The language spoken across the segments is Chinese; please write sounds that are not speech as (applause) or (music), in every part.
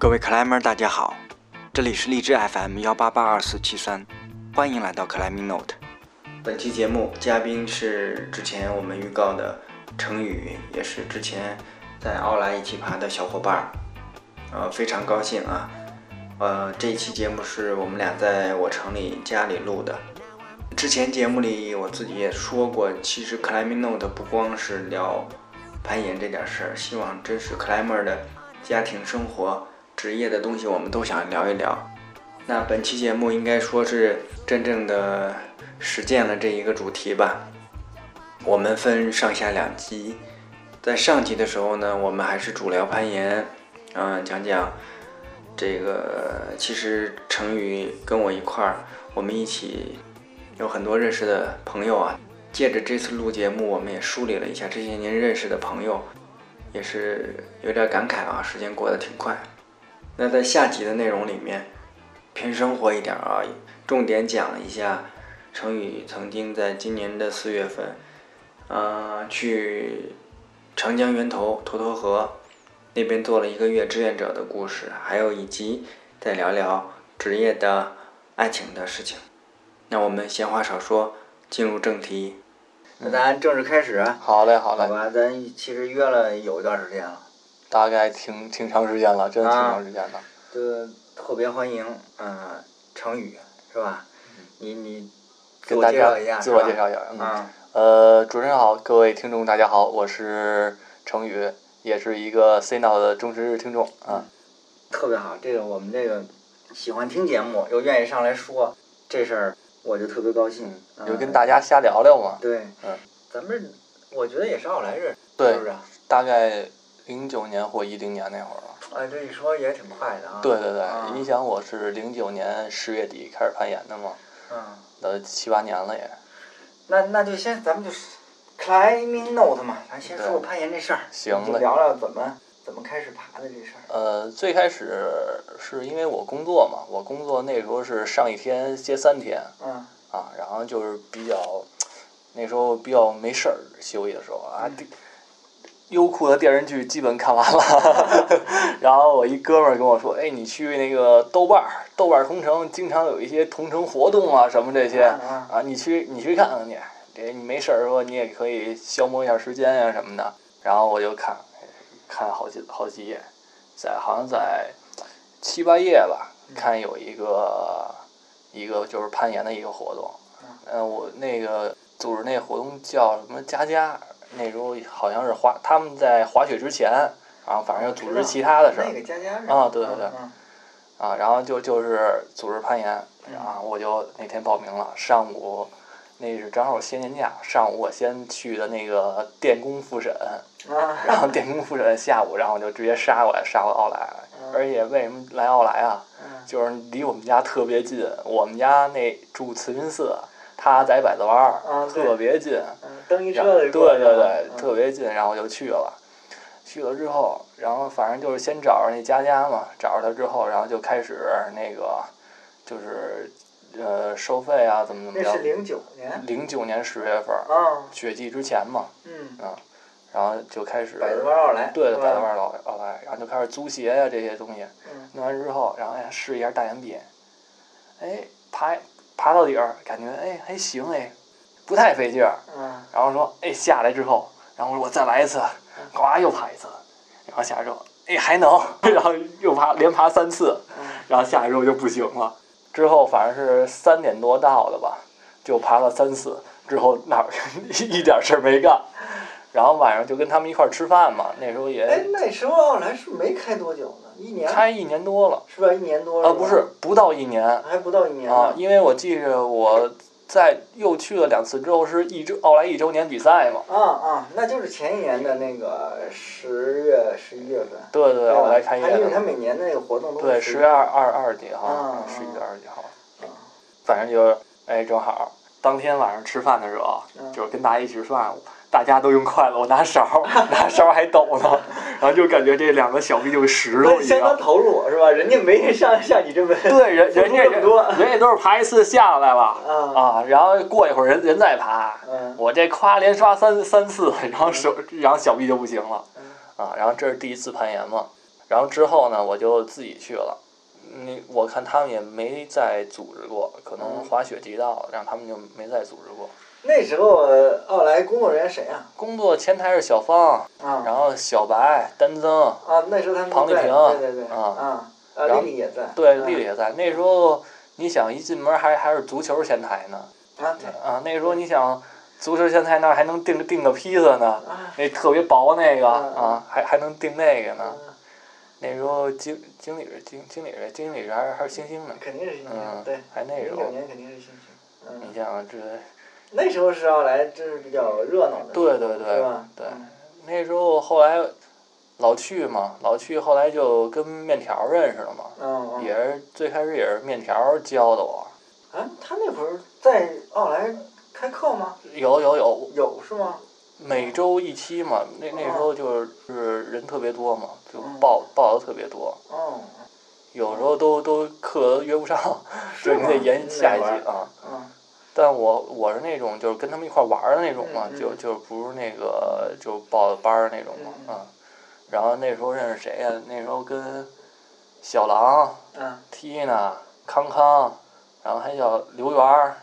各位克莱们，大家好，这里是荔枝 FM 幺八八二四七三，欢迎来到 climin note。本期节目嘉宾是之前我们预告的程宇，也是之前在奥莱一起爬的小伙伴儿，呃，非常高兴啊。呃，这一期节目是我们俩在我城里家里录的。之前节目里我自己也说过，其实 Climbing Note 不光是聊攀岩这点事儿，希望真是 climber 的家庭生活、职业的东西，我们都想聊一聊。那本期节目应该说是真正的实践了这一个主题吧。我们分上下两集，在上集的时候呢，我们还是主聊攀岩，嗯，讲讲这个。其实成宇跟我一块儿，我们一起有很多认识的朋友啊。借着这次录节目，我们也梳理了一下这些年认识的朋友，也是有点感慨啊，时间过得挺快。那在下集的内容里面，偏生活一点啊，重点讲一下成宇曾经在今年的四月份，呃，去长江源头沱沱河那边做了一个月志愿者的故事，还有以及再聊聊职业的爱情的事情。那我们闲话少说。进入正题，那咱正式开始。好嘞，好嘞。好吧，咱其实约了有一段时间了。大概挺挺长时间了，真的挺长时间了。就特别欢迎，嗯，程宇，是吧？你你自我介绍一下，自我介绍一下。嗯。呃，主持人好，各位听众大家好，我是程宇，也是一个 C now 的忠实听众啊。特别好，这个我们这个喜欢听节目又愿意上来说这事儿。我就特别高兴，就跟大家瞎聊聊嘛。对，嗯，咱们我觉得也是奥莱人，是不是？大概零九年或一零年那会儿了。哎，这一说也挺快的啊。对对对，你想我是零九年十月底开始攀岩的嘛，嗯，都七八年了也。那那就先咱们就 climbing note 嘛，咱先说说攀岩这事儿，行了，聊聊怎么。怎么开始爬的这事儿？呃，最开始是因为我工作嘛，我工作那时候是上一天歇三天，嗯，啊，然后就是比较那时候比较没事儿休息的时候啊，优酷的电视剧基本看完了，(laughs) 然后我一哥们儿跟我说：“哎，你去那个豆瓣儿，豆瓣儿同城经常有一些同城活动啊，什么这些啊，你去你去看看去，这你没事儿说你也可以消磨一下时间呀什么的。”然后我就看。看好几好几页，在好像在七八页吧，看有一个一个就是攀岩的一个活动，嗯，我那个组织那活动叫什么佳佳，那时候好像是滑他们在滑雪之前，然后反正又组织其他的事儿，啊，对对对，啊，然后就就是组织攀岩，然后我就那天报名了，上午。那是正好我歇年假，上午我先去的那个电工复审，然后电工复审下午，然后我就直接杀过来，杀过奥莱，而且为什么来奥莱啊？就是离我们家特别近，我们家那住慈云寺，他在百子湾儿，特别近，蹬一车对对对，特别近，然后就去了，去了之后，然后反正就是先找着那佳佳嘛，找着他之后，然后就开始那个，就是。呃，收费啊，怎么怎么着？那是零九年。零九年十月份。啊。雪季之前嘛。嗯。嗯，然后就开始。百子湾奥莱。对，百子湾奥奥莱，然后就开始租鞋呀这些东西。嗯。弄完之后，然后哎试一下大岩壁，哎爬爬到底儿，感觉哎还行哎，不太费劲儿。嗯。然后说哎下来之后，然后我再来一次，呱又爬一次，然后下来之后哎还能，(laughs) 然后又爬连爬三次，然后下来之后就不行了。之后反正是三点多到的吧，就爬了三次，之后哪儿 (laughs) 一点事儿没干，然后晚上就跟他们一块儿吃饭嘛。那时候也哎，那时候奥莱是没开多久呢，一年开一年多了，是吧？一年多了啊，不是不到一年，还不到一年啊，因为我记着我。在又去了两次之后，是一周奥莱一周年比赛嘛？啊啊，那就是前一年的那个十月十一月份。对对，奥莱开业。因为他每年的那个活动都。对，十月二二二几号？十一月二十几号。反正就哎，正好当天晚上吃饭的时候，就是跟大家一起吃饭。大家都用筷子，我拿勺，(laughs) 拿勺还抖呢，然后就感觉这两个小臂就石头一样。相当投入是吧？人家没像像你这么对人人家人人家都是爬一次下来了。啊，然后过一会儿人人再爬，我这夸连刷三三次，然后手然后小臂就不行了。啊，然后这是第一次攀岩嘛，然后之后呢，我就自己去了。那我看他们也没再组织过，可能嗯。滑雪季到了，让他们就没再组织过。那时候呃奥莱工作人员谁啊？工作前台是小芳，啊然后小白、丹增，啊，那时候他们庞丽萍对对对啊啊啊，然后丽丽也在，对，啊丽丽也在。那时候你想一进门还还是足球前台呢，啊对啊，那时候你想足球前台那儿还能订订个披萨呢，啊那特别薄那个啊，还还能订那个呢。啊那时候经经理是经经理是经理是还是还是星星呢，肯定是星星嗯，对，还那零九。年肯定是星星，嗯你，像这，那时候是奥莱真是比较热闹的，对对对？对嗯那时候后来老去嘛，老去后来就跟面条认识了嘛，嗯嗯也是最开始也是面条教的我。啊，他那会儿在奥莱开课吗？有有有，有是吗？每周一期嘛，那那时候就是人特别多嘛，就嗯报报的特别多，哦，有时候都都课都约不上，就你得延下一那会儿季啊。嗯但我我是那种就是跟他们一块儿玩儿的那种嘛，就就不是那个就报的班儿那种嘛嗯。然后那时候认识谁呀、那时候跟小狼、嗯 Tina、康康，然后还叫刘源儿，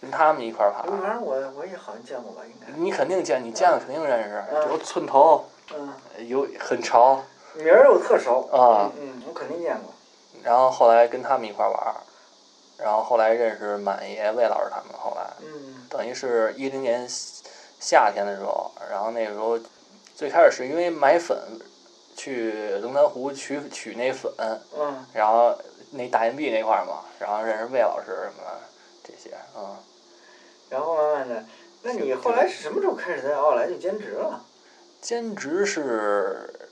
跟他们一块儿爬刘。源我我也好像见过吧，应该。你肯定见，你见了肯定认识，嗯有寸头，嗯，有很潮。名儿我特熟。啊嗯嗯，我肯定见过。然后后来跟他们一块儿玩儿，然后后来认识满爷、魏老师他们。后来嗯等于是一零年夏天的时候，然后那个时候最开始是因为买粉，去龙潭湖取取那粉，嗯然后那大银币那块儿嘛，然后认识魏老师什么的这些，嗯，然后慢慢的，那你后来是什么时候开始在奥莱就兼职了？兼职是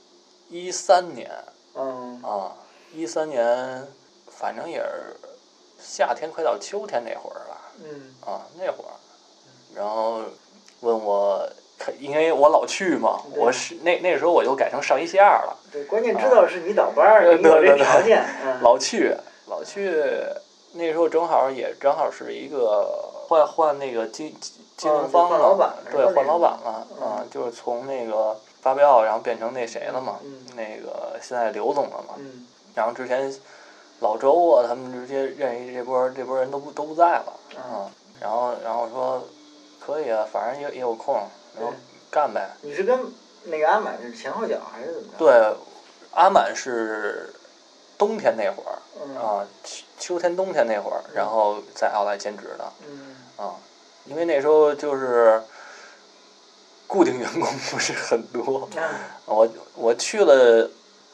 一三年嗯啊，一三年，反正也是夏天快到秋天那会儿了，嗯。啊，那会儿，然后问我看，因为我老去嘛，我是那那时候我就改成上一线二了，对，关键知道是你倒班儿，呃你有这条件。嗯。老去老去，那时候正好也正好是一个换换那个经经哦营方老板对换老板了个啊，就是从那个发票然后变成那谁了嘛，嗯。那个现在刘总了嘛，嗯。然后之前老周啊他们这些认识这波这波人都不都不在了嗯，啊，然后然后说可以啊，反正也也有空，然后干呗。你是跟那个阿满是前后脚还是怎么着？对，阿满是冬天那会儿嗯。啊，秋秋天冬天那会儿，然后在奥莱兼职的嗯。啊，因为那时候就是固定员工不是很多，嗯。我我去了，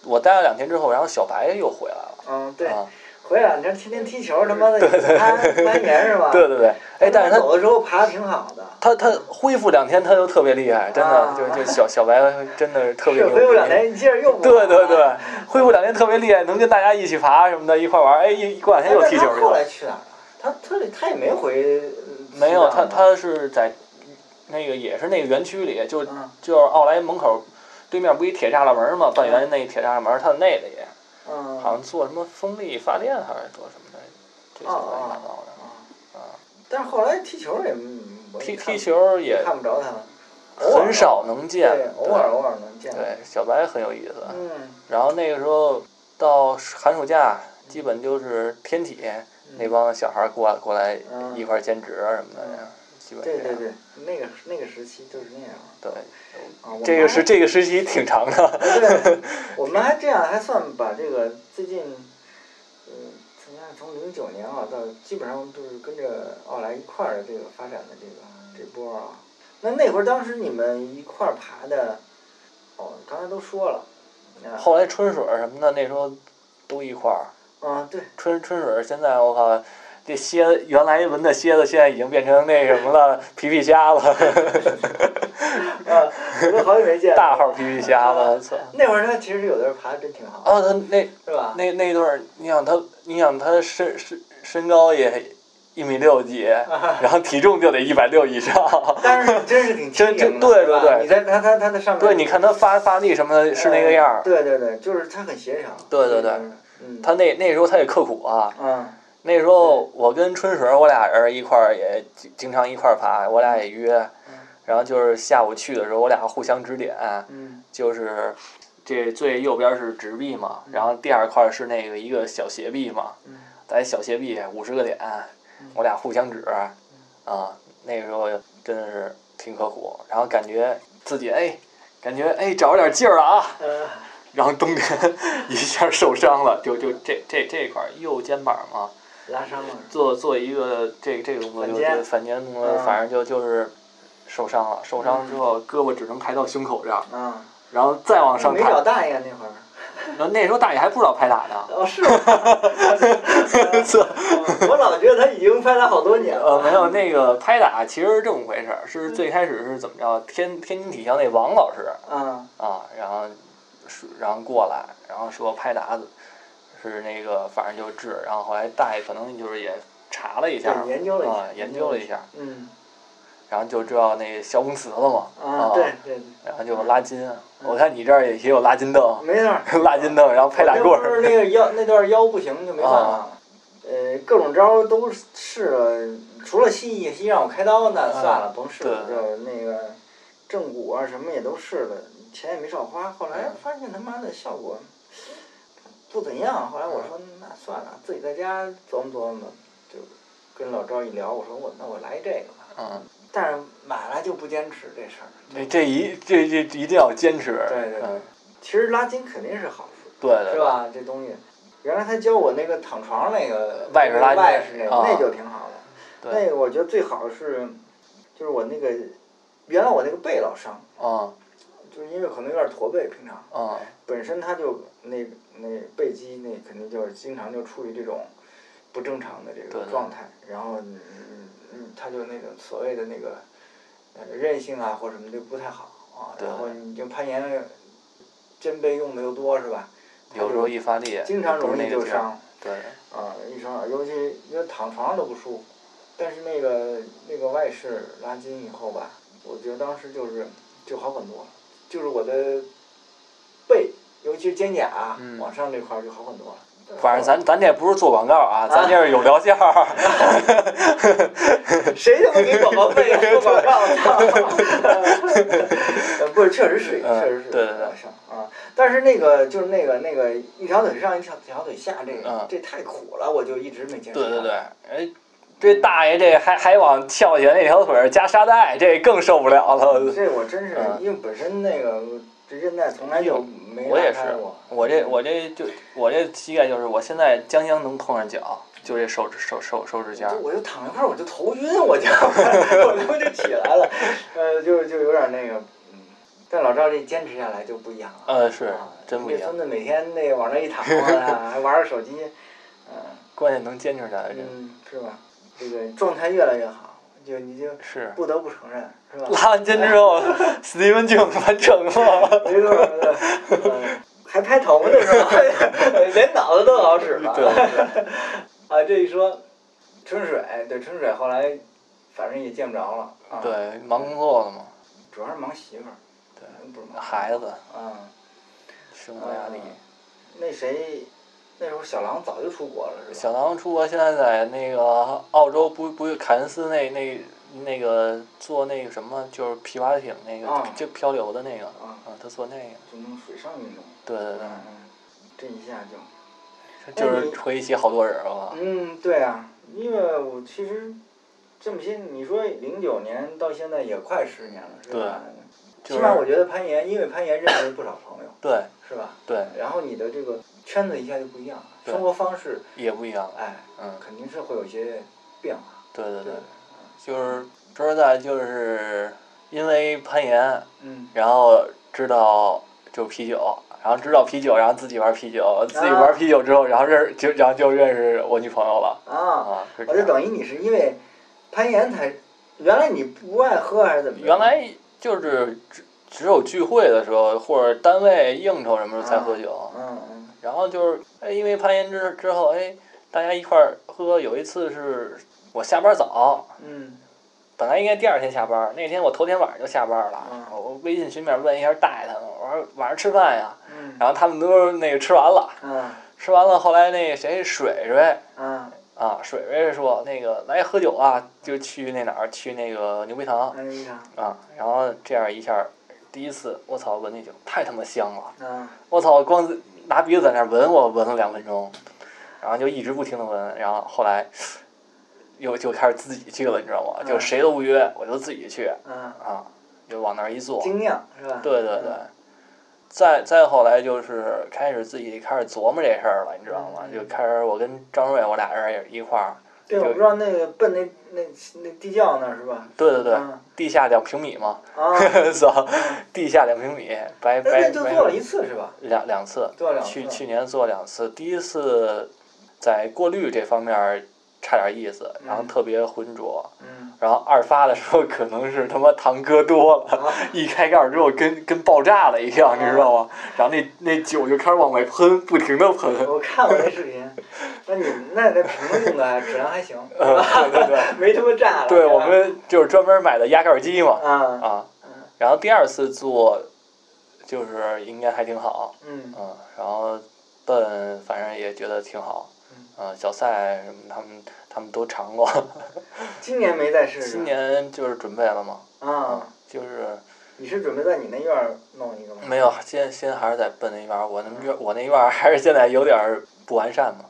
我待了两天之后，然后小白又回来了。嗯对，啊，回来你这天天踢球，他妈的攀 (laughs) 攀岩是吧？对对对，哎，但是他走的时候爬的挺好的。他他恢复两天他就特别厉害，真的啊就就小小白真的是特别。恢复两天，你接着又对对对，恢复两天特别厉害，能跟大家一起爬什么的，一块玩儿，哎，一过两天又踢球去了。他后来去哪儿了？他他他也没回。呃没有，他他是在那个也是那个园区里，就嗯就是奥莱门口对面不一铁栅栏门嘛，半圆那铁栅栏门，它那里嗯好像做什么风力发电还是做什么的，这些乱七八糟的。啊，但是后来踢球也踢踢球也看不着他了，很少能见，对，偶尔偶尔能见。对，小白很有意思。嗯然后那个时候到寒暑假，基本就是天体那帮小孩儿过来过来嗯一块儿兼职啊什么的，对对对，那个那个时期就是那样。对，啊，这个是这个时期挺长的。对，(laughs) 我们还这样还算把这个最近，嗯，从从零九年啊到基本上都是跟着奥莱一块儿的这个发展的这个这波儿啊。那那会儿当时你们一块儿爬的，哦，刚才都说了，啊，后来春水儿什么的，那时候都一块儿。啊对，春春水儿现在我靠，这蝎子原来闻的蝎子现在已经变成那什么了，皮皮虾了，(laughs) 啊，我都好久没见了。大号皮皮虾了，我操！那会儿他其实有的时候爬的真挺好，啊，他那是吧？那那段儿，你想他，你想他身身身高也一米六几，然后体重就得一百六以上。(laughs) 但是真是挺 (laughs) 真轻盈的真对对对你在他他他的上面，对，你看他发发力什么的，是那个样儿。对对对，就是他很协调。对对对嗯，他那那时候他也刻苦啊，嗯那时候我跟春水我俩人一块儿也经经常一块儿爬，我俩也约，然后就是下午去的时候，我俩互相指点，嗯。就是这最右边是直臂嘛，然后第二块是那个一个小斜臂嘛，嗯。在小斜臂五十个点，我俩互相指，啊，那个时候真的是挺刻苦，然后感觉自己哎，感觉哎找着点劲儿了啊，呃，然后冬天 (laughs) 一下受伤了，就就这这这块儿右肩膀嘛，拉伤了。做做一个这这个动作就反肩就反肩动作，嗯反正就就是受伤了，受伤之后胳膊只能抬到胸口这儿，嗯，然后再往上没找，大爷那会儿。然后那时候大爷还不知道拍打呢。哦，是吗？(laughs) 我老觉得他已经拍打好多年呃，了。没有那个拍打，其实是这么回事儿，是最开始是怎么着？天天津体校那王老师嗯啊，然后是然后过来，然后说拍打是那个反正就治，然后后来大爷可能就是也查了一下，对研究了一下啊，研究了一下，嗯然后就知道那小公子了嘛，啊，对对，然后就拉筋，我看你这儿也也有拉筋凳，没错儿。拉筋凳，然后拍俩棍儿，那个腰那段腰不行就没办法了。呃，各种招儿都试了，除了西医，西医让我开刀，那算了，甭试了。对就那个正骨啊什么也都试了，钱也没少花。后来发现他妈的效果不怎样，后来我说那算了，自己在家琢磨琢磨，就跟老赵一聊，我说我那我来这个吧。嗯，但是买来就不坚持这事儿。这这一这这一定要坚持，对对对嗯，其实拉筋肯定是好处。对对对，是吧？这东西，原来他教我那个躺床那个外式拉筋外式那个，啊那就挺好的。对那个我觉得最好是，就是我那个，原来我那个背老伤，嗯就是因为可能有点驼背，平常。嗯本身他就那那背肌那肯定就是经常就处于这种不正常的这个状态，然后嗯嗯嗯，他就那种所谓的那个呃韧性啊或什么就不太好啊，然后你就攀岩，肩背用的又多是吧？有时候一发力，经常容易就伤。对，啊，一伤耳，尤其因为躺床上都不舒服，但是那个那个外事拉筋以后吧，我觉得当时就是就好很多。了，就是我的背，尤其是肩胛、啊嗯往上这块儿就好很多了。反正咱咱这不是做广告啊，咱这是有疗效儿。(laughs) 谁他妈给广告费啊？做广告，操！呃不是，确实是，嗯确实是对对对啊。但是那个就是那个那个一条腿上一条条腿下这个嗯这太苦了，我就一直没坚持。对对对，哎，这大爷这还还往跳起来那条腿儿加沙袋，这更受不了了。这我真是嗯，因为本身那个这韧带从来就没我也是。我这我这就我这膝盖就是我现在将将能碰上脚，就这手指手手手指尖儿。我就躺一块儿我就头晕，我就 (laughs) 我他妈就起来了，呃，就就有点那个，嗯，但老赵这坚持下来就不一样了。呃，是啊真不一样这孙，子每天那个往那一躺啊，(laughs) 还玩着手机，嗯关键能坚持下来，真嗯，是吧？这个状态越来越好，就你就是不得不承认，是吧？拉完筋之后，史蒂文就完成了。没错，没错，嗯还拍头呢是吧？(laughs) 连脑子都好使了。对 (laughs) 啊，这一说，春水对春水后来，反正也见不着了啊。，对，忙工作了嘛，主要是忙媳妇儿。对，不是忙孩子，嗯。生活压力。那谁，那时候小狼早就出国了是吧？小狼出国现在在那个澳洲不不凯恩斯那那那个做那个什么，就是皮划艇那个、啊就漂流的那个，啊，啊，他做那个，就弄水上运动。对对对，这一下就。就是回忆起好多人了。嗯，对啊，因为我其实这么些，你说零九年到现在也快十年了，是吧？就是起码我觉得攀岩，因为攀岩认识了不少朋友，对是吧？对，然后你的这个圈子一下就不一样了，生活方式，也不一样，哎，嗯，肯定是会有一些变化。对对对对，就是说实在就是因为攀岩，嗯，然后知道就啤酒。然后知道啤酒，然后自己玩啤酒，自己玩啤酒之后，然后认就然后就认识我女朋友了啊，啊，我就。等于你是因为攀岩才，原来你不爱喝还是怎么？原来就是只只有聚会的时候，或者单位应酬什么时候才喝酒。嗯嗯然后就是哎，因为攀岩之之后，哎，大家一块儿喝。有一次是我下班早，嗯。本来应该第二天下班，那天我头天晚上就下班了。嗯。我微信群里面问一下带他们，我说晚上吃饭呀，嗯。然后他们都那个吃完了，嗯。吃完了后来那个谁水水嗯，啊，水水说那个来喝酒啊，就去那哪儿去那个牛皮糖那一场，啊，然后这样一下第一次我操闻那酒太他妈香了，嗯。我操光拿鼻子在那儿闻，我闻了两分钟，然后就一直不停的闻，然后后来又就开始自己去了，你知道吗？就嗯谁都不约，我就自己去嗯，啊，就往那儿一坐，精酿是吧？对对对。再再后来就是开始自己开始琢磨这事儿了，你知道吗？嗯就开始我跟张瑞，我俩人也一块儿，对，我不知道那个奔那那那地窖那儿是吧？对对对，嗯地下两平米嘛，啊，(laughs) 操，地下两平米，白白白就做了一次是吧？两两次，做了两次。去去年做两次，第一次在过滤这方面差点意思，然后嗯特别浑浊，嗯然后二发的时候可能是他妈糖搁多了，啊一开盖儿之后跟跟爆炸了一样，你知道吗？然后那那酒就开始往外喷，不停的喷。我看过那视频，那你那那瓶子用的质量还行，呃，对对对，(laughs) 没他妈炸了。对我们就是专门买的压盖机嘛，啊啊，然后第二次做，就是应该还挺好，嗯嗯，然后笨反正也觉得挺好，嗯，小赛什么他们他们都尝过，(laughs) 今年没再试试。今年就是准备了嘛，啊，就是你是准备在你那院儿弄一个吗？没有，先先还是在笨那院儿，我那院我那院儿还是现在有点儿不完善嘛，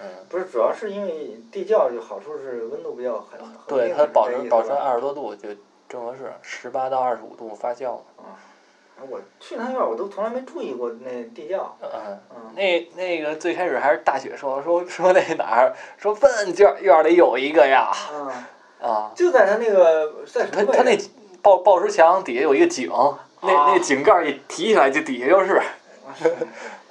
嗯，不是，主要是因为地窖就好处是温度比较很很对，它保这意思持保持吧二十多度就正合适，十八到二十五度发酵嗯，我去那院儿我都从来没注意过那地窖。嗯。嗯那那个最开始还是大雪说说说那哪儿说问院院儿里有一个呀嗯，啊，就在他那个在什么他他那置？抱抱石墙底下有一个井，那啊那井盖儿一提起来就底下就是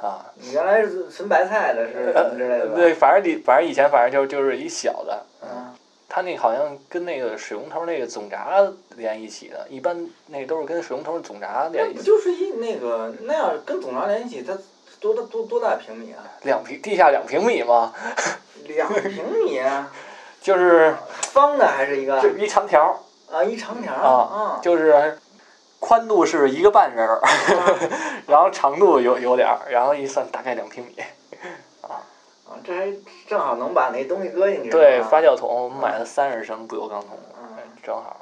啊。你原来是存白菜的，是 (laughs) 什么之类的吧？对，反正你反正以前反正就就是一小的，嗯，嗯它那好像跟那个水龙头那个总闸连一起的，一般那都是跟水龙头总闸连那一起，不就是一那个那样跟总闸连一起，它多大多多大平米啊？两平地下两平米吗，两平米啊，(laughs) 就是方的还是一个？就一长条儿，啊一长条儿啊啊。就是宽度是一个半人儿，(laughs) 然后长度有有点儿，然后一算大概两平米。啊，啊这还正好能把那东西搁进去。对，发酵桶我们买了三十升不锈钢桶，嗯正好。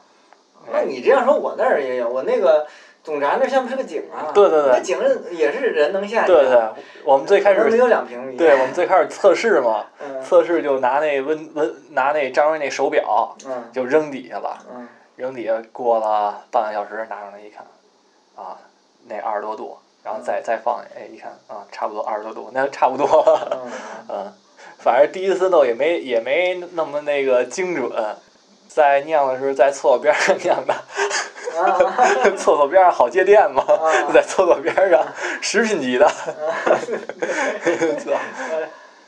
那你这样说，我那儿也有，我那个总闸那像不是个井啊？对对对那井也是人能下去。对对，我们最开始，有两平米。对我们最开始测试嘛，嗯测试就拿那温温拿那张瑞那手表嗯就扔底下了，嗯扔底下过了半个小时拿上来一看，啊，那二十多度，然后再再放，哎一看啊，差不多二十多度，那差不多了。嗯嗯，反正第一次弄也没也没那么那个精准，在酿的时候在厕所边上酿的，啊。(laughs) 厕所边上好接电嘛，啊。(laughs) 在厕所边上，食品级的，(laughs)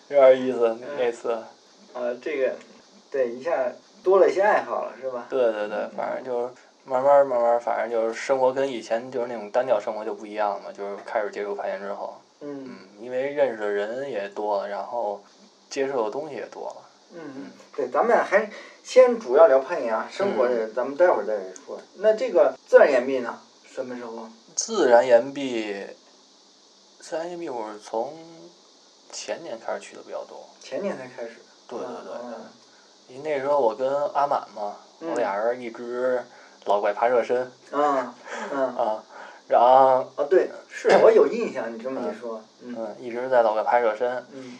有点意思那次。啊，这个对一下多了一些爱好了，是吧？对对对，反正就是慢慢慢慢，反正就是生活跟以前就是那种单调生活就不一样了嘛，就是开始接触攀岩之后，嗯嗯，因为认识的人也多了，然后接受的东西也多了。嗯，对，咱们还先主要聊攀岩啊，生活这嗯咱们待会儿再说。那这个自然岩壁呢？什么时候？自然岩壁，自然岩壁我是从前年开始去的比较多。前年才开始。对对对嗯对，因为那时候我跟阿满嘛，嗯我俩人一直老怪爬热身嗯嗯 (laughs) 啊，然后哦，对，是我有印象，你这么一说，嗯嗯一直在老怪爬热身，嗯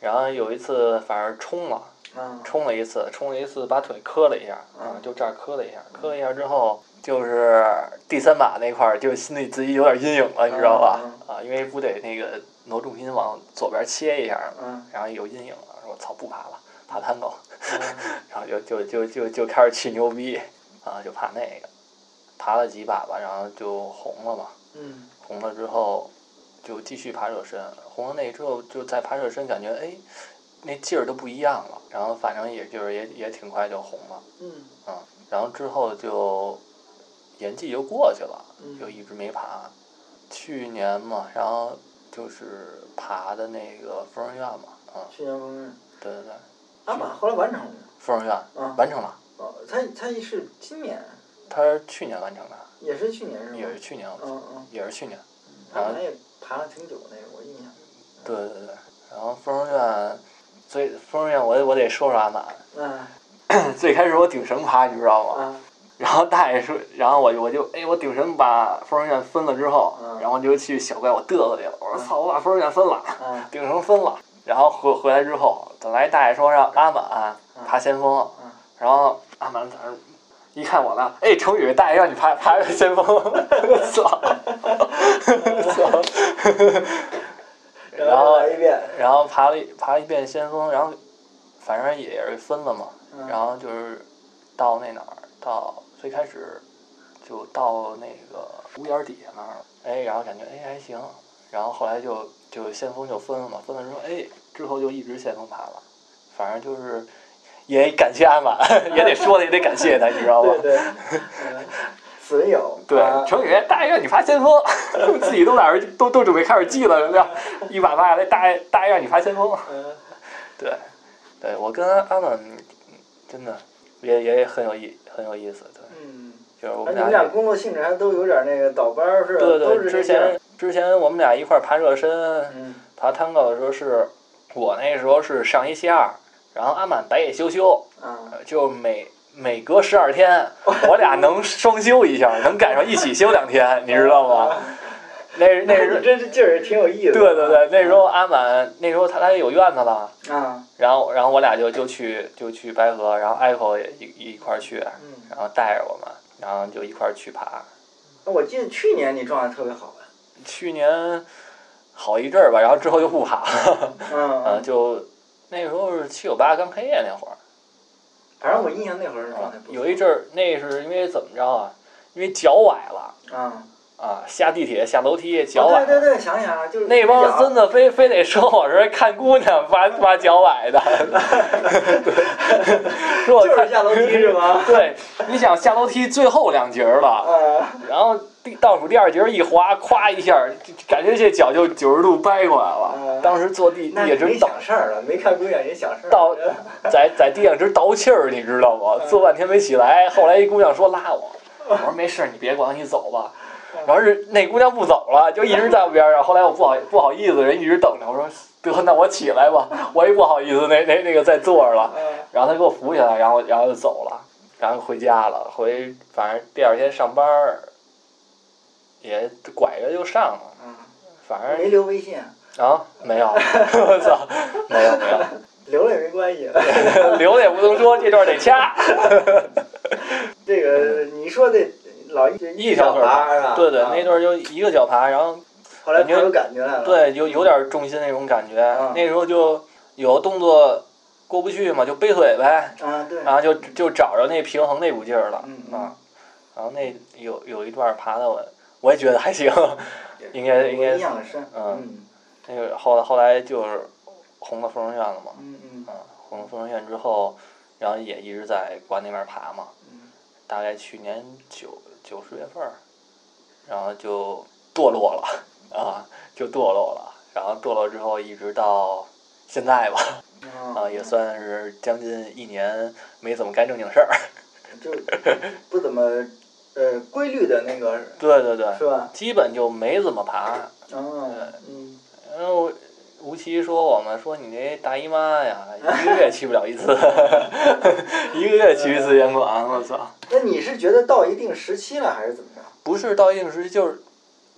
然后有一次反正冲了。啊冲了一次，冲了一次，把腿磕了一下，嗯啊，就这儿磕了一下，磕了一下之后，就是第三把那块儿，就心里自己有点阴影了，你知道吧？嗯啊，因为不得那个挪重心往左边切一下嘛，嗯然后有阴影了，说操不爬了，爬探狗，嗯 (laughs) 然后就就就就就开始吹牛逼，啊，就爬那个，爬了几把吧，然后就红了嘛，嗯。红了之后就继续爬热身，红了那之后就再爬热身，感觉哎，那劲儿都不一样了，然后反正也就是也也挺快就红了，嗯。然后之后就延季就过去了，嗯就一直没爬。去年嘛，然后就是爬的那个疯人院嘛，啊，去年风刃，对对对，阿玛后来完成了。芙蓉院啊完成了，哦，他他是今年，他是去年完成的，也是去年是吗？也是去年，嗯嗯，也是去年。爬了挺久那个，我印象。对对对，然后疯人院，最芙蓉院我得我得说说阿满。嗯 (clears throat) 最开始我顶绳爬，你知道吗？啊然后大爷说，然后我我就哎，我顶神把芙蓉院分了之后，嗯然后就去小怪我嘚瑟去了，我说操，我把芙蓉院分了，嗯顶绳分了，然后回回来之后，本来大爷说让阿满爬先锋嗯，然后阿满在那儿一看我呢，哎，成宇，大爷让你爬爬先锋，(laughs) 操，操，(laughs) 然后然后爬了一爬了一遍先锋，然后反正也是分了嘛，嗯。然后就是到那哪儿，到最开始就到那个屋檐底下那儿了，哎，然后感觉哎还行，然后后来就就先锋就分了嘛，分了之后哎之后就一直先锋爬了，反正就是也感谢阿满，(laughs) 也得说的也得感谢他，你知道吧？对对，嗯损友，对啊，程宇，大爷让你发先锋，(laughs) 自己都哪儿都都准备开始记了，对吧？一把把来，大爷大爷让你发先锋。嗯对，对我跟阿满真的也也很有意很有意思，对，嗯，就是我哎，们俩你们俩工作性质还都有点那个倒班儿似的，对对，都是之前之前我们俩一块儿爬热身，嗯爬探高的时候是，我那时候是上一下二，然后阿满白夜休休，就每每隔十二天，(laughs) 我俩能双休一下，能赶上一起休两天，(laughs) 你知道吗？那那时候 (laughs) 你这这劲儿也挺有意思，对对对，那时候阿满那时候他他也有院子了。啊，然后，然后我俩就就去就去白河，然后 Echo 也一一块儿去，嗯，然后带着我们，然后就一块儿去爬。我记得去年你状态特别好啊，去年好一阵儿吧，然后之后就不爬了，嗯 (laughs) 呃，就那时候是七九八刚开业那会儿，反正我印象那会儿是状啊态不错，有一阵儿那是因为怎么着啊？因为脚崴了。啊，啊，下地铁下楼梯脚哦崴。了。对对对，想想啊，就是那帮脚孙子非非得说我是看姑娘把把脚崴的，说我看就是下楼梯是吗？(laughs) 对，你想下楼梯最后两节儿了，嗯，然后第倒数第二节一滑，咵一下，就感觉这脚就九十度掰过来了。嗯当时坐地地也直倒想事儿了，没看姑娘也想事儿，(laughs) 倒在在地上直倒气儿，你知道吗？坐半天没起来，后来一姑娘说拉我，我说没事儿，你别管，你走吧。然后是那姑娘不走了，就一直在我边上。后来我不好不好意思，人一直等着，我说得那我起来吧，我也不好意思，那那那个在坐着了。嗯然后她给我扶起来，然后然后就走了，然后回家了。回反正第二天上班儿也拐着就上了，嗯，反正没留微信，啊没有，(laughs) 我操，没有没有。(laughs) 留了也没关系。(laughs) 留了也不能说，这段得掐。这个你说的老一一条腿爬是吧？对对，啊那段就一个脚爬，然后后来爬出感觉来了。对有有点重心那种感觉。嗯那时候就有动作过不去嘛，就背腿呗，啊，对。然后就就找着那平衡那股劲儿了嗯啊。然后那有有一段爬的我我也觉得还行，应该应该。嗯嗯那个后来后来就是红了疯人院了嘛，嗯嗯啊，红了疯人院之后，然后也一直在关那边爬嘛。嗯大概去年九九十月份儿，然后就堕落了啊，就堕落了，然后堕落之后一直到现在吧，嗯 (laughs) 啊，也算是将近一年没怎么干正经事儿。就不怎么呃规律的那个对对对，是吧？基本就没怎么爬。哦，嗯，然后吴奇说我们说你那大姨妈呀，(laughs) 一个月去不了一次，(laughs) 一个月去一次烟馆，我操！那你是觉得到一定时期了，还是怎么着？不是到一定时期，就是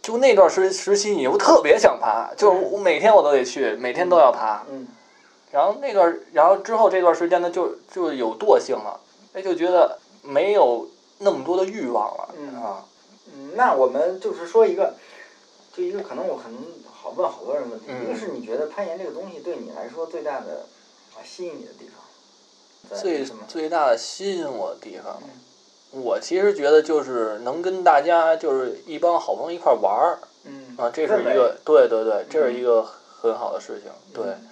就那段时时期，你又特别想爬，就是我每天我都得去，每天都要爬。嗯然后那段，然后之后这段时间呢，就就有惰性了，哎，就觉得没有那么多的欲望了嗯啊。嗯，那我们就是说一个，就一个可能我可能好问好多人问题，嗯一个是你觉得攀岩这个东西对你来说最大的啊吸引你的地方，最什么？最大的吸引我的地方，我其实觉得就是能跟大家就是一帮好朋友一块儿玩儿嗯啊，这是一个对对对，这是一个很好的事情。对，嗯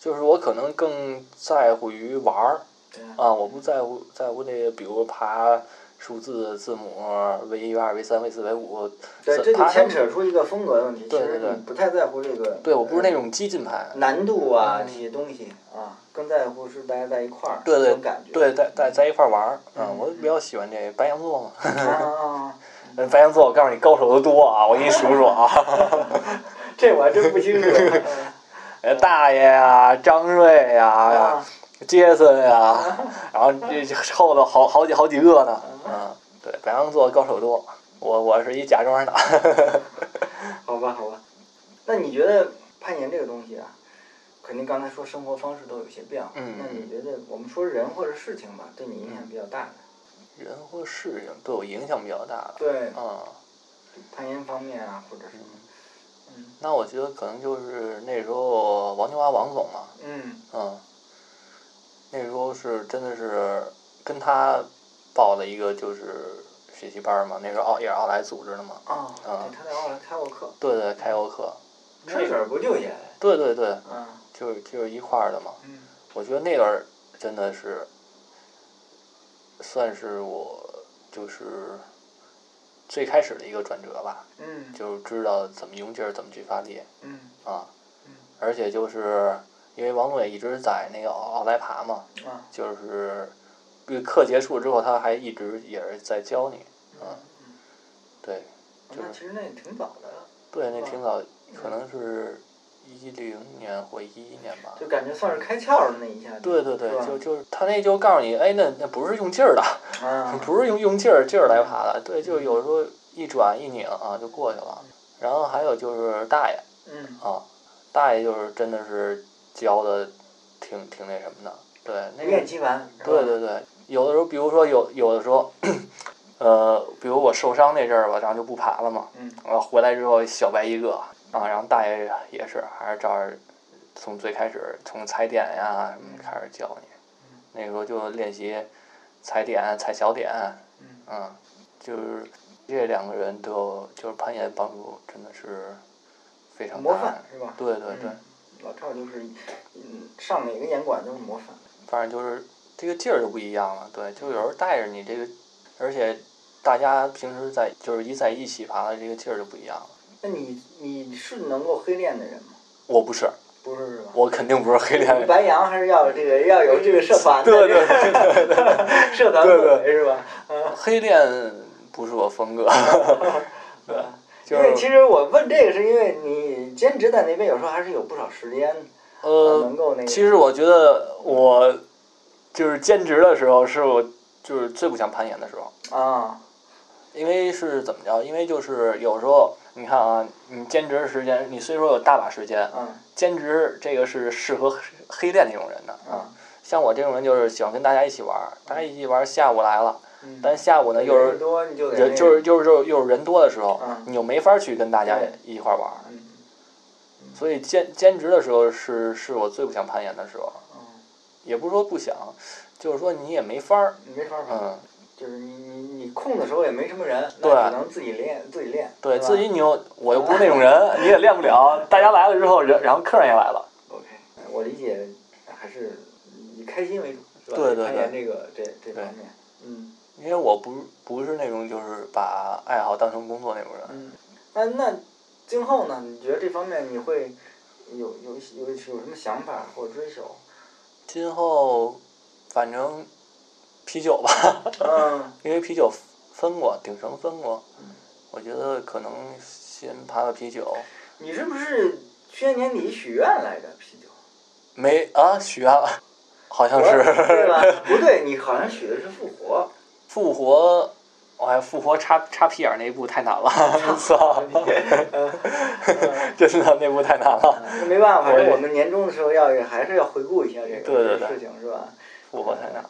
就是我可能更在乎于玩儿。对啊，我不在乎在乎那个，比如爬数字字母 V 一、V 二、V 三、V 四、V 五，对，这就牵扯出一个风格的问题。对对对不太在乎这个。对我不是那呃种激进派，难度啊嗯这些东西啊，更在乎是大家在一块儿对对感觉。对，在在在一块儿玩儿，嗯，嗯我比较喜欢这白羊座嘛，啊！(laughs) 白羊座我告诉你高手都多啊，我给你数数啊 (laughs) (laughs) 这我还真不清楚。呃大爷呀、张瑞呀、啊，杰森呀，然后这这后头好好几好几个呢，嗯，对，白羊座高手多，我我是一假装的。(laughs) 好吧，好吧。那你觉得攀岩这个东西啊，肯定刚才说生活方式都有些变化。嗯那你觉得我们说人或者事情吧，对你影响比较大的？人或事情对我影响比较大的。对，啊、攀岩方面啊，或者什么。嗯那我觉得可能就是那时候王金华王总嘛，嗯嗯，那时候是真的是跟他报了一个就是学习班儿嘛，那时候奥也是奥莱组织的嘛，哦，啊对，他在奥莱开过课，对对，开过课，儿不就也？对对对，嗯就是就是一块儿的嘛。嗯我觉得那段儿真的是算是我就是最开始的一个转折吧，嗯就是知道怎么用劲儿，怎么去发力嗯啊嗯。而且就是因为王总也一直在那个奥奥莱爬嘛，啊就是这个课结束之后，他还一直也是在教你。嗯，对那其实那也挺早的，对，那挺早，可能是一零年或一一年吧。就感觉算是开窍了那一下。对对对就就是他那就告诉你，哎，那那不是用劲儿的，啊，(laughs) 不是用用劲儿劲儿来爬的，对，就有时候一转一拧啊就过去了。然后还有就是大爷嗯啊，大爷就是真的是教的挺挺那什么的，对，那个练习完。对对对，有的时候，比如说有有的时候，呃，比如我受伤那阵儿吧，然后就不爬了嘛，嗯然后回来之后小白一个啊，然后大爷也是还是照着从最开始从踩点呀什么开始教你，那个时候就练习踩点、踩小点，嗯嗯，就是这两个人都就是攀岩帮助真的是非常模大范是吧？对对对，嗯老赵就是，嗯，上哪个演馆都是模范。反正就是这个劲儿就不一样了，对，就有时候带着你这个，而且大家平时在就是一在一起爬的这个劲儿就不一样了。那你你是能够黑练的人吗？我不是，不是是吧？我肯定不是黑练。白羊还是要这个要有这个社团的，对对对对对，(laughs) 社团对氛围是吧？嗯。黑练不是我风格。(laughs) (laughs) 对，就是因为其实我问这个是因为你兼职在那边，有时候还是有不少时间，呃，能够那个。其实我觉得我就是兼职的时候，是我就是最不想攀岩的时候。啊，因为是怎么着？因为就是有时候你看啊，你兼职的时间，你虽说有大把时间，嗯兼职这个是适合黑黑练那种人的。啊，像我这种人就是喜欢跟大家一起玩儿，大家一起玩儿，下午来了，嗯。但下午呢又是人就是就是就是又是人多的时候嗯，你又没法去跟大家一块儿玩儿，嗯。所以兼兼职的时候是是我最不想攀岩的时候，嗯，也不是说不想，就是说你也没法儿，没法儿爬，嗯，就是你你你空的时候也没什么人，对那只能自己练自己练。对自己你又我又不是那种人，你也练不了，大家来了之后，人然后客人也来了，OK，我理解还是以开心为主，是吧？对对攀岩对这个这这方面，嗯因为我不不是那种就是把爱好当成工作那种人，嗯，那那今后呢？你觉得这方面你会有有有有什么想法或者追求？今后反正啤酒吧，嗯 (laughs) 因为啤酒分过，顶绳分过嗯，我觉得可能先爬爬啤酒，你是不是去年年底许愿来着？啤酒，没啊许愿了，好像是对是吧？(laughs) 不对，你好像许的是复活。复活。我还复活插插屁眼儿那一步太难了，(laughs) 操！(laughs) 真的那步太难了。那没办法，反我也正我们年终的时候要还是要回顾一下这个事情，是吧？复活太难了。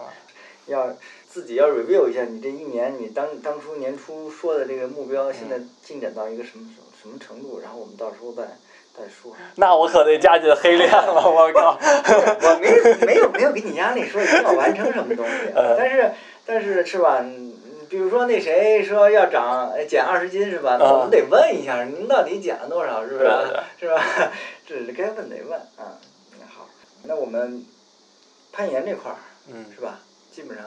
要自己要 review 一下你这一年你当当初年初说的这个目标，现在进展到一个什么什么什么程度，然后我们到时候再再说。那我可得加紧黑练了，我靠！(laughs) 我没没有没有给你压力说一定要完成什么东西，呃但是但是是吧？嗯比如说那谁说要长呃减二十斤是吧？那我们得问一下您到底减了多少，是不是？是吧？(laughs) 这是该问得问啊。那好，那我们攀岩这块儿嗯，是吧？基本上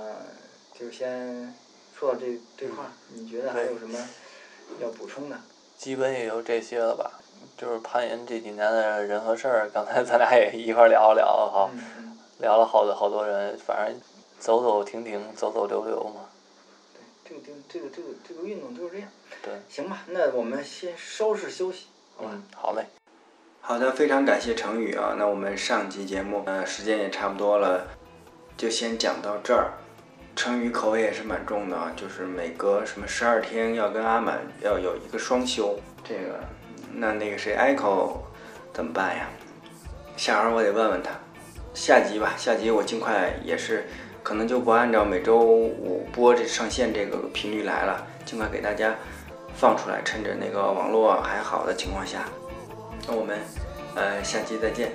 就先说到这这块儿，你觉得还有什么要补充的？基本也就这些了吧。就是攀岩这几年的人和事儿，刚才咱俩也一块儿聊了聊哈，嗯嗯，聊了好多好多人，反正走走停停，走走留留嘛。对，这个这个这个这个运动就是这样。对，行吧，那我们先收拾休息，好吧？嗯，好嘞。好的，非常感谢程宇啊。那我们上期节目呃时间也差不多了，就先讲到这儿。成语口味也是蛮重的，就是每隔什么十二天要跟阿满要有一个双休。这个，那那个谁，Echo 怎么办呀？下回我得问问他。下集吧，下集我尽快也是，可能就不按照每周五播这上线这个频率来了，尽快给大家放出来，趁着那个网络还好的情况下。那我们呃下期再见。